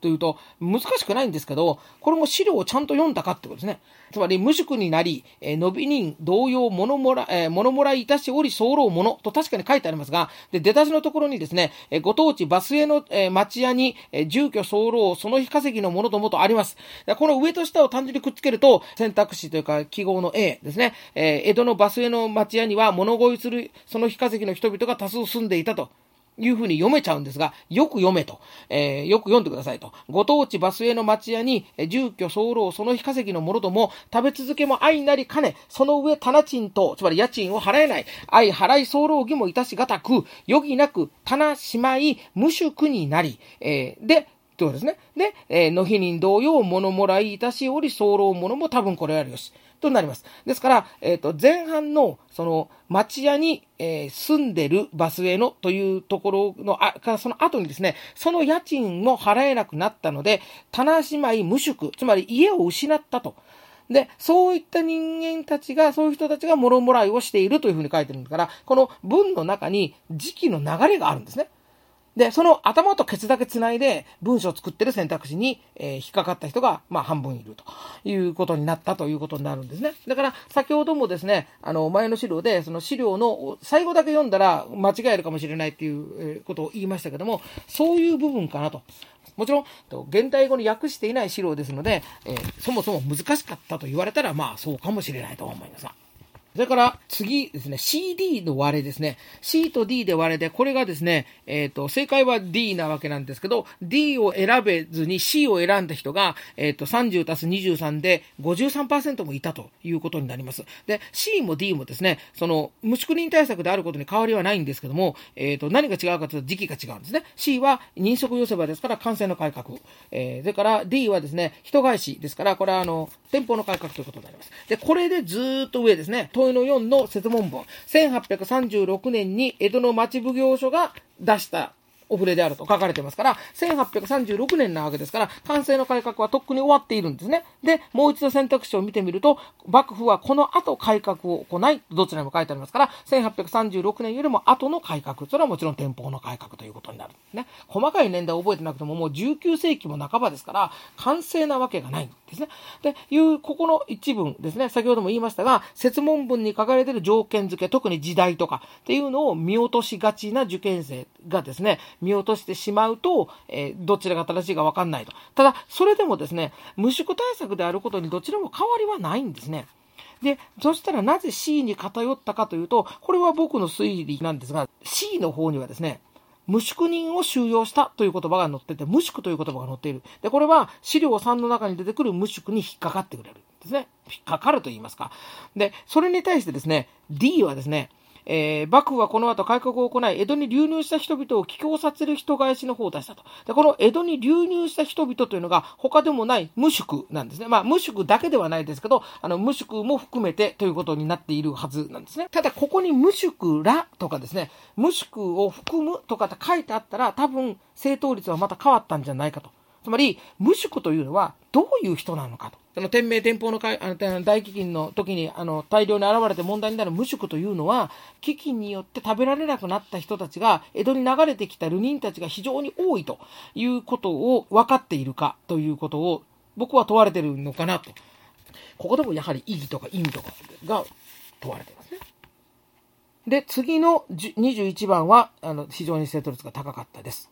というと、難しくないんですけど、これも資料をちゃんと読んだかってことですね。つまり、無宿になり、えー、伸び人同様、物もら、えー、物もらいいたしおり、候物と確かに書いてありますが、で、出だしのところにですね、えー、ご当地バスへの、えー、町屋に、えー、住居候、その日稼ぎのものともとあります。この上と下を単純にくっつけると、選択肢というか記号の A ですね、えー、江戸のバスへの町屋には物乞いする、その日稼ぎの人々が多数住んでいたと。いうふうに読めちゃうんですが、よく読めと。えー、よく読んでくださいと。ご当地バスへの町屋に、住居候、その日稼ぎのものとも、食べ続けも愛なりかね、その上、棚賃と、つまり家賃を払えない、愛払い候義もいたしがたく、余儀なく、棚しまい、無宿になり、えー、で、ということですね。で、えー、の日人同様、物もらいいたしおり、候物も多分これあるよし。となります。ですから、えっ、ー、と、前半の、その、町屋に、えー、住んでるバスへのというところの、あ、からその後にですね、その家賃も払えなくなったので、棚しまい無宿、つまり家を失ったと。で、そういった人間たちが、そういう人たちが諸もらいをしているというふうに書いてるんだから、この文の中に時期の流れがあるんですね。で、その頭とケツだけ繋いで文章を作ってる選択肢に、えー、引っかかった人が、まあ、半分いるということになったということになるんですね。だから、先ほどもですね、あの、前の資料で、その資料の最後だけ読んだら間違えるかもしれないっていうことを言いましたけども、そういう部分かなと。もちろん、現代語に訳していない資料ですので、えー、そもそも難しかったと言われたら、まあ、そうかもしれないと思います。それから次ですね、CD の割れですね。C と D で割れで、これがですね、えっ、ー、と、正解は D なわけなんですけど、D を選べずに C を選んだ人が、えっ、ー、と、30たす23で53%もいたということになります。で、C も D もですね、その、無宿人対策であることに変わりはないんですけども、えっ、ー、と、何が違うかというと時期が違うんですね。C は人足寄せ場ですから感染の改革。えー、それから D はですね、人返しですから、これはあの、店舗の改革ということになります。で、これでずっと上ですね、問いの4の説問文。1836年に江戸の町奉行所が出したお触れであると書かれてますから、1836年なわけですから、完成の改革はとっくに終わっているんですね。で、もう一度選択肢を見てみると、幕府はこの後改革を行い、どちらにも書いてありますから、1836年よりも後の改革、それはもちろん天保の改革ということになるね。細かい年代を覚えてなくても、もう19世紀も半ばですから、完成なわけがないんですね。で、いう、ここの一文ですね、先ほども言いましたが、説問文に書かれている条件付け、特に時代とかっていうのを見落としがちな受験生がですね、見落としてしまうと、えー、どちらが正しいかわかんないと。ただ、それでもですね、無宿対策であることにどちらも変わりはないんですね。で、そしたらなぜ C に偏ったかというと、これは僕の推理なんですが、C の方にはですね、無宿人を収容したという言葉が載ってて、無宿という言葉が載っている。で、これは資料3の中に出てくる無宿に引っかかってくれるんですね。引っかかると言いますか。で、それに対してですね、D はですね、えー、幕府はこの後改革を行い、江戸に流入した人々を帰郷させる人返しの方を出したと。で、この江戸に流入した人々というのが他でもない無宿なんですね。まあ、無宿だけではないですけど、あの、無宿も含めてということになっているはずなんですね。ただ、ここに無宿らとかですね、無宿を含むとかって書いてあったら、多分、正答率はまた変わったんじゃないかと。つまり、無宿というのはどういう人なのかと。その天明天保のあの大飢饉の時にあの大量に現れて問題になる無宿というのは、飢饉によって食べられなくなった人たちが、江戸に流れてきた流人たちが非常に多いということを分かっているかということを、僕は問われているのかなと。ここでもやはり意義とか意味とかが問われていますね。で、次の21番は、あの、非常に正答率が高かったです。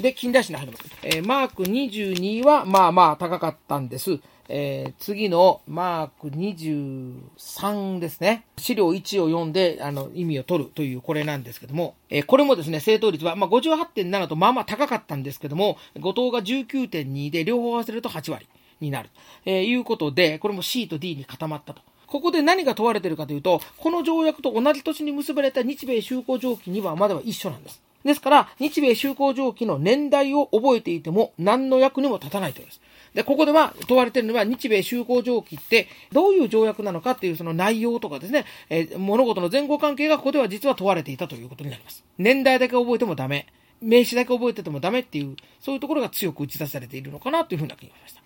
で、近代史に入ります。えー、マーク22は、まあまあ高かったんです。えー、次のマーク23ですね。資料1を読んで、あの、意味を取るというこれなんですけども、えー、これもですね、正答率は、まあ、58.7とまあまあ高かったんですけども、後藤が19.2で、両方合わせると8割になる。えー、いうことで、これも C と D に固まったと。ここで何が問われているかというと、この条約と同じ年に結ばれた日米修好条記にはまだは一緒なんです。ですから、日米修好条記の年代を覚えていても何の役にも立たないというです。で、ここでは問われているのは日米修好条記ってどういう条約なのかっていうその内容とかですね、えー、物事の前後関係がここでは実は問われていたということになります。年代だけ覚えてもダメ。名詞だけ覚えててもダメっていう、そういうところが強く打ち出されているのかなというふうな気がしました。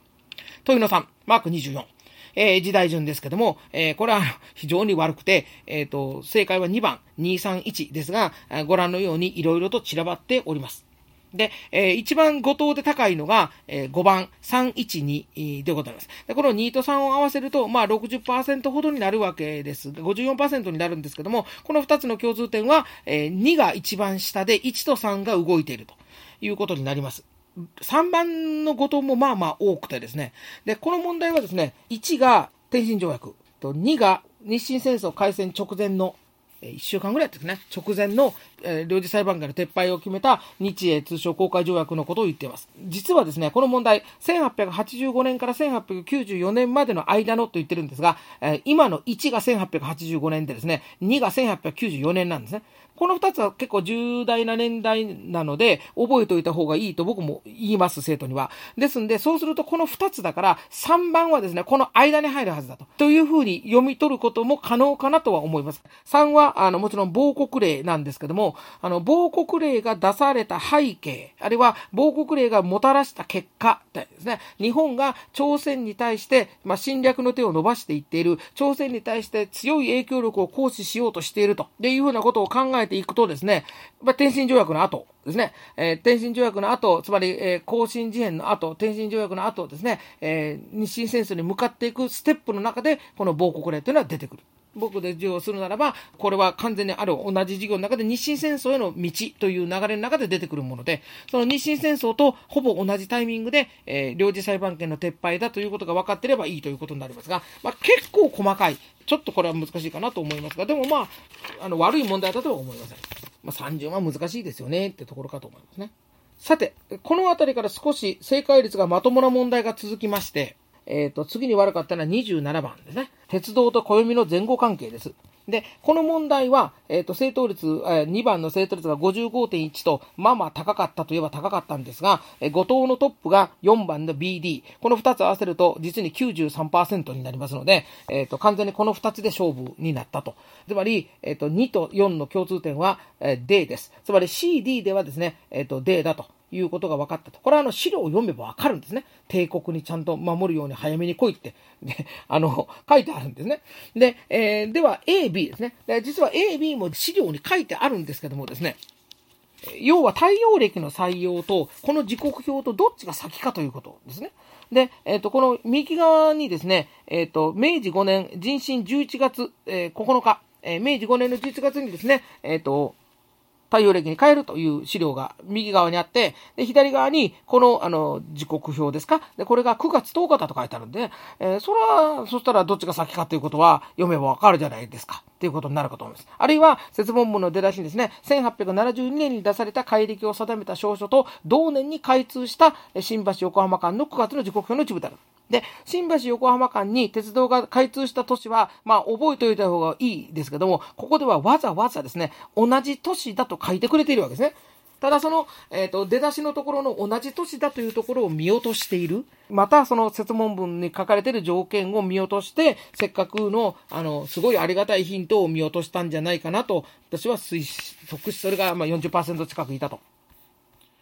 豊野さん、マーク24。え、時代順ですけども、え、これは非常に悪くて、えっ、と、正解は2番、231ですが、ご覧のように色々と散らばっております。で、えー、一番5等で高いのが、えー、5番312でございます。で、この2と3を合わせると、まあ60%ほどになるわけですが、54%になるんですけども、この2つの共通点は、えー、2が一番下で1と3が動いているということになります。3番の5等もまあまあ多くてですね。で、この問題はですね、1が天津条約と2が日清戦争開戦直前の1週間ぐらいですね、直前の、えー、領事裁判官の撤廃を決めた日英通商公開条約のことを言っています。実はですね、この問題、1885年から1894年までの間のと言ってるんですが、えー、今の1が1885年でですね、2が1894年なんですね。この2つは結構重大な年代なので、覚えておいた方がいいと僕も言います、生徒には。ですんで、そうするとこの2つだから、3番はですね、この間に入るはずだと。というふうに読み取ることも可能かなとは思います。3は、あの、もちろん亡国令なんですけども、あの、亡国令が出された背景、あるいは亡国令がもたらした結果ですね、日本が朝鮮に対して、まあ、侵略の手を伸ばしていっている、朝鮮に対して強い影響力を行使しようとしていると、でいうふうなことを考えていくとですね、まあ、天津条約の後ですね、えー、天津条約の後、つまり、えー、更新事変の後、天津条約の後ですね、えー、日清戦争に向かっていくステップの中で、この亡国令というのは出てくる。僕で授業するならば、これは完全にある同じ授業の中で日清戦争への道という流れの中で出てくるもので、その日清戦争とほぼ同じタイミングで、えー、領事裁判権の撤廃だということが分かってればいいということになりますが、まあ、結構細かい。ちょっとこれは難しいかなと思いますが、でもまあ、あの悪い問題だとは思いません。まあ、30は難しいですよねってところかと思いますね。さて、この辺りから少し正解率がまともな問題が続きまして、えっ、ー、と、次に悪かったのは27番ですね。鉄道と暦の前後関係です。で、この問題は、えっ、ー、と、正答率、えー、2番の正答率が55.1と、まあまあ高かったといえば高かったんですが、えー、5等のトップが4番の BD。この2つ合わせると、実に93%になりますので、えっ、ー、と、完全にこの2つで勝負になったと。つまり、えっ、と、2と4の共通点は、えー、D です。つまり CD ではですね、えっ、と、D だと。いうことが分かったと。これはあの資料を読めば分かるんですね。帝国にちゃんと守るように早めに来いって、で、あの、書いてあるんですね。で、えー、では A、B ですね。で実は A、B も資料に書いてあるんですけどもですね、要は太陽暦の採用と、この時刻表とどっちが先かということですね。で、えっ、ー、と、この右側にですね、えっ、ー、と、明治5年、人心11月、えー、9日、え、明治5年の11月にですね、えっ、と、太陽暦に変えるという資料が右側にあって、で、左側に、この、あの、時刻表ですか？で、これが9月10日だと書いてあるんで、えー、それは、そしたらどっちが先かということは読めばわかるじゃないですか。っていうことになるかと思います。あるいは、説問文の出だしにですね、1872年に出された改暦を定めた証書と、同年に開通した新橋横浜間の9月の時刻表の一部である。で、新橋横浜間に鉄道が開通した都市は、まあ、覚えておいた方がいいですけども、ここではわざわざですね、同じ都市だと書いてくれているわけですね。ただその、えっ、ー、と、出だしのところの同じ都市だというところを見落としている。また、その説問文に書かれている条件を見落として、せっかくの、あの、すごいありがたいヒントを見落としたんじゃないかなと、私は推測し、それがまあ40%近くいたと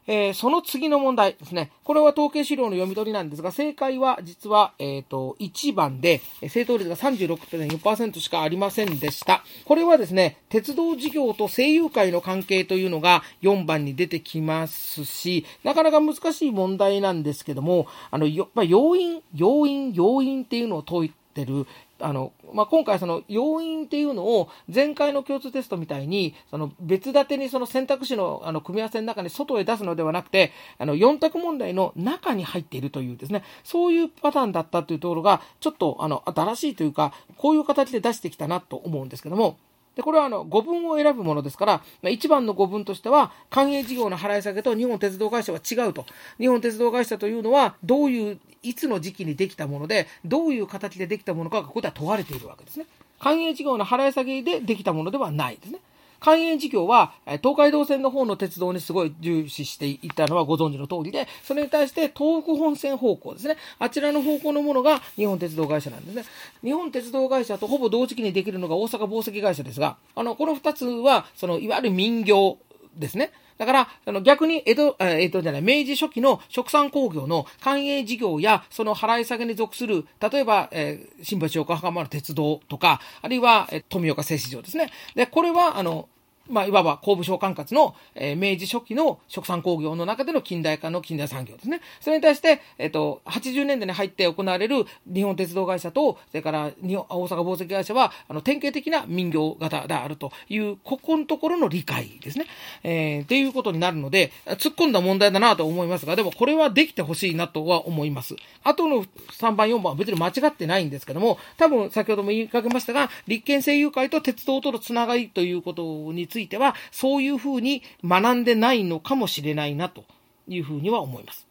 えー、その次の問題ですね。これは統計資料の読み取りなんですが、正解は実は、えっ、ー、と、1番で、正答率が36.4%しかありませんでした。これはですね、鉄道事業と声優会の関係というのが4番に出てきますし、なかなか難しい問題なんですけども、あの、よまあ、要因、要因、要因っていうのを解いてる、あの、まあ、今回その要因っていうのを前回の共通テストみたいに、その別立てにその選択肢のあの組み合わせの中に外へ出すのではなくて、あの4択問題の中に入っているというですね、そういうパターンだったというところが、ちょっとあの新しいというか、こういう形で出してきたなと思うんですけども、で、これはあの、語文を選ぶものですから、ま1番の語文としては、官営事業の払い下げと日本鉄道会社は違うと。日本鉄道会社というのは、どういう、いつの時期にできたもので、どういう形でできたものかがここでは問われているわけですね。官営事業の払い下げでできたものではないですね。関営事業は、東海道線の方の鉄道にすごい重視していたのはご存知の通りで、それに対して東北本線方向ですね。あちらの方向のものが日本鉄道会社なんですね。日本鉄道会社とほぼ同時期にできるのが大阪紡績会社ですが、あの、この二つは、その、いわゆる民業ですね。だから、あの逆に江戸、えっ、とじゃない、明治初期の食産工業の官営事業や、その払い下げに属する、例えば、えー、新橋横浜の鉄道とか、あるいは、えー、富岡製糸場ですね。で、これは、あの、まあ、いわば工部省管轄の、えー、明治初期の食産工業の中での近代化の近代産業ですね。それに対して、えっ、ー、と、80年代に入って行われる日本鉄道会社と、それから日本大阪紡績会社は、あの、典型的な民業型であるという、ここのところの理解ですね。えー、っていうことになるので、突っ込んだ問題だなと思いますが、でもこれはできてほしいなとは思います。あとの3番、4番は別に間違ってないんですけども、多分先ほども言いかけましたが、立憲政友会と鉄道とのつながりということについてついては、そういうふうに学んでないのかもしれないなというふうには思います。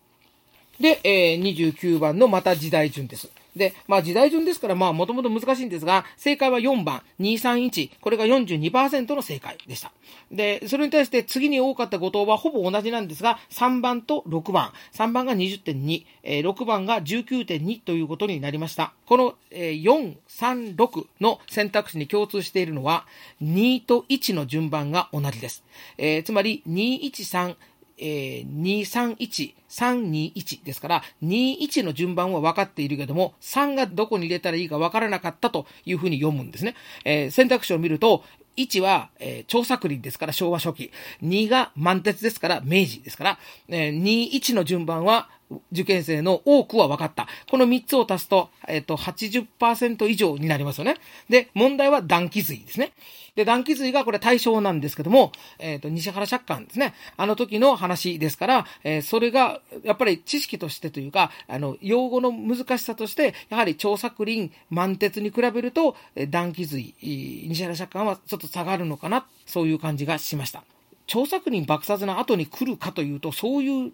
で、えー、29番のまた時代順です。で、まあ時代順ですから、まあもともと難しいんですが、正解は4番、231。これが42%の正解でした。で、それに対して次に多かった後藤はほぼ同じなんですが、3番と6番。3番が20.2、えー、6番が19.2ということになりました。この、えー、4、3、6の選択肢に共通しているのは、2と1の順番が同じです。えー、つまり、213、えー、231、321ですから、21の順番は分かっているけども、3がどこに入れたらいいか分からなかったというふうに読むんですね。えー、選択肢を見ると、1は、えー、調作林ですから昭和初期。2が満鉄ですから明治ですから、えー、2、1の順番は受験生の多くは分かった。この3つを足すと、えっ、ー、と、80%以上になりますよね。で、問題は断気髄ですね。で、断気髄がこれ対象なんですけども、えっ、ー、と、西原借款ですね。あの時の話ですから、えー、それが、やっぱり知識としてというか、あの、用語の難しさとして、やはり調作林、満鉄に比べると、断気髄、西原借款はちょっと下がるのかな、そういう感じがしました。調作林爆殺の後に来るかというと、そういう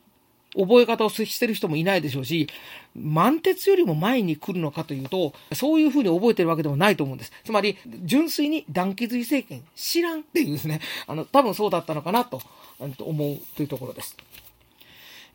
覚え方をしてる人もいないでしょうし、満鉄よりも前に来るのかというと、そういうふうに覚えてるわけでもないと思うんです。つまり、純粋に団結政権知らんっていうですね、あの、多分そうだったのかなと思うというところです。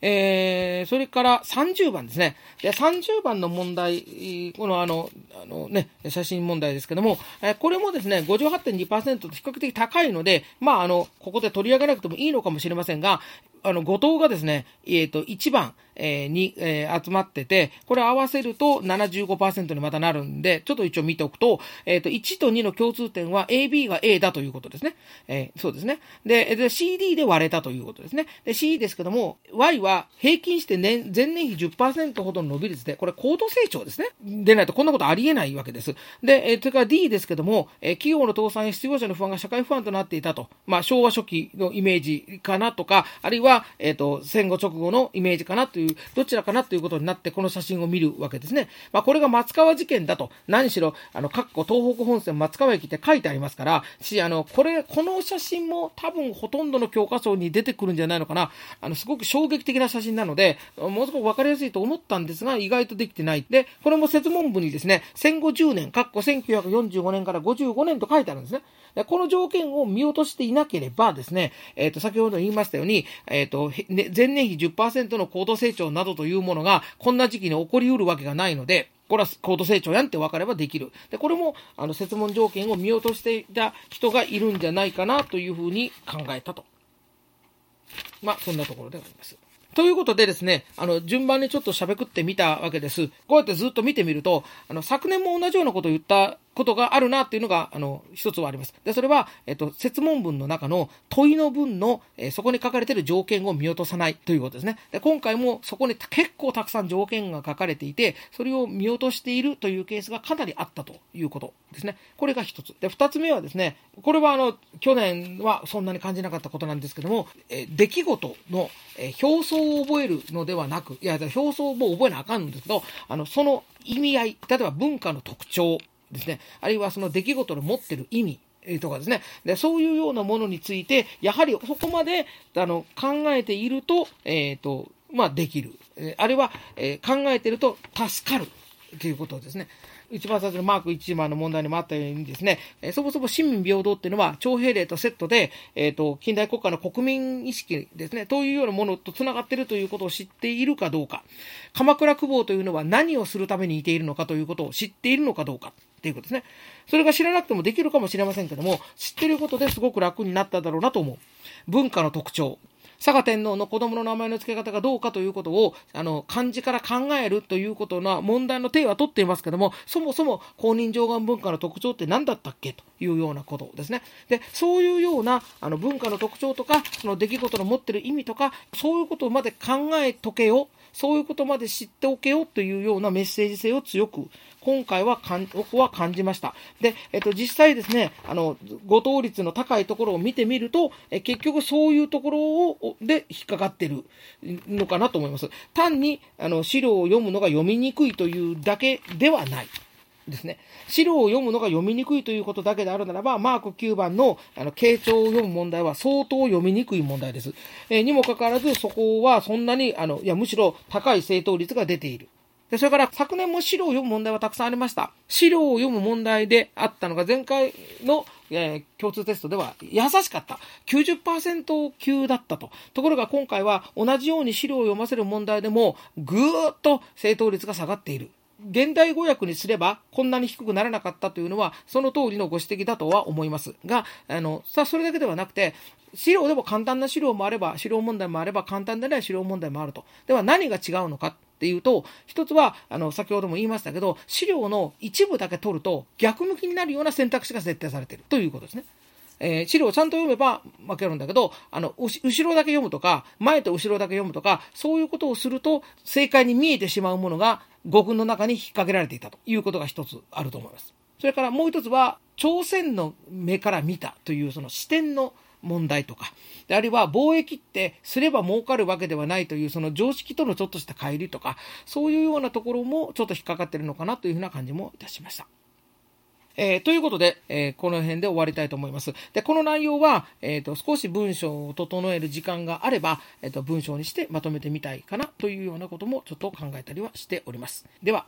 えー、それから30番ですね。で、30番の問題、このあの、あのね、写真問題ですけども、えー、これもですね、58.2%と比較的高いので、まあ、あの、ここで取り上げなくてもいいのかもしれませんが、あの、後藤がですね、えっ、ー、と、1番、えー、に、えー、集まってて、これ合わせると75%にまたなるんで、ちょっと一応見ておくと、えっ、ー、と、1と2の共通点は AB が A だということですね。えー、そうですね。で、で CD で割れたということですね。で、C ですけども、Y は平均して年、前年比10%ほどの伸び率で、これ高度成長ですね。でないとこんなことありえないわけです。で、えー、それから D ですけども、えー、企業の倒産や失業者の不安が社会不安となっていたと。まあ、昭和初期のイメージかなとか、あるいは、えっ、ー、と、戦後直後のイメージかなという、どちらかなということになって、この写真を見るわけですね。まあ、これが松川事件だと。何しろ、あの、各個東北本線松川駅って書いてありますから、し、あの、これ、この写真も多分ほとんどの教科書に出てくるんじゃないのかな。あの、すごく衝撃的な写真なので、もうすごくわかりやすいと思ったんですが、意外とできてない。で、これも説問文にですね、戦後10年、括弧1945年から55年と書いてあるんですね。でこの条件を見落としていなければですね、えっ、ー、と、先ほど言いましたように、えっ、ー、と、ね、前年比10%の高度成長長などというものが、こんな時期に起こりうるわけがないので、これは高度成長やんって分かればできる。で、これも、あの、説問条件を見落としていた人がいるんじゃないかなというふうに考えたと。まあ、そんなところであります。ということでですね、あの、順番にちょっと喋ってみたわけです。こうやってずっと見てみると、あの、昨年も同じようなことを言ったことがあるなっていうのが、あの、一つはあります。で、それは、えっと、説問文の中の問いの文の、えー、そこに書かれている条件を見落とさないということですね。で、今回もそこに結構たくさん条件が書かれていて、それを見落としているというケースがかなりあったということですね。これが一つ。で、二つ目はですね、これはあの、去年はそんなに感じなかったことなんですけども、えー、出来事の、えー、表層を覚えるのではなく、いや、表層も覚えなあかんんですけど、あの、その意味合い、例えば文化の特徴、ですね、あるいはその出来事の持ってる意味、とかですね。で、そういうようなものについて、やはりそこまで、あの、考えていると、えっ、ー、と、まあ、できる。あるいは、えー、考えていると助かる。ということですね。一番最初のマーク1番の問題にもあったようにですね、え、そもそも市民平等っていうのは、徴兵令とセットで、えっ、ー、と、近代国家の国民意識ですね、というようなものと繋がってるということを知っているかどうか、鎌倉久保というのは何をするためにいているのかということを知っているのかどうかっていうことですね。それが知らなくてもできるかもしれませんけども、知ってることですごく楽になっただろうなと思う。文化の特徴。佐賀天皇の子供の名前の付け方がどうかということを、あの、漢字から考えるということの問題の定は取っていますけども、そもそも公認上岸文化の特徴って何だったっけというようなことですね。で、そういうような、あの、文化の特徴とか、その出来事の持ってる意味とか、そういうことまで考えとけよ、そういうことまで知っておけよというようなメッセージ性を強く今回はかん、僕は感じました。で、えっと、実際ですね、あの、誤答率の高いところを見てみると、え結局そういうところを、で引っかかってるのかなと思います。単に、あの、資料を読むのが読みにくいというだけではない。ですね。資料を読むのが読みにくいということだけであるならば、マーク9番の、あの、傾聴を読む問題は相当読みにくい問題です。えー、にもかかわらず、そこはそんなに、あの、いや、むしろ高い正答率が出ている。で、それから昨年も資料を読む問題はたくさんありました。資料を読む問題であったのが前回の、えー、共通テストでは優しかった。90%級だったと。ところが今回は同じように資料を読ませる問題でもぐーっと正答率が下がっている。現代語訳にすればこんなに低くならなかったというのはその通りのご指摘だとは思いますが、あの、さあそれだけではなくて、資料でも簡単な資料もあれば、資料問題もあれば、簡単でない資料問題もあると。では何が違うのかっていうと、一つは、あの、先ほども言いましたけど、資料の一部だけ取ると逆向きになるような選択肢が設定されているということですね。えー、資料をちゃんと読めば負けるんだけど、あの、後ろだけ読むとか、前と後ろだけ読むとか、そういうことをすると、正解に見えてしまうものが語群の中に引っ掛けられていたということが一つあると思います。それからもう一つは、朝鮮の目から見たというその視点の問題とか、であるいは貿易ってすれば儲かるわけではないというその常識とのちょっとした乖離とか、そういうようなところもちょっと引っかかってるのかなというふうな感じもいたしました。えー、ということで、えー、この辺で終わりたいと思います。で、この内容は、えっ、ー、と、少し文章を整える時間があれば、えっ、と、文章にしてまとめてみたいかなというようなこともちょっと考えたりはしております。では、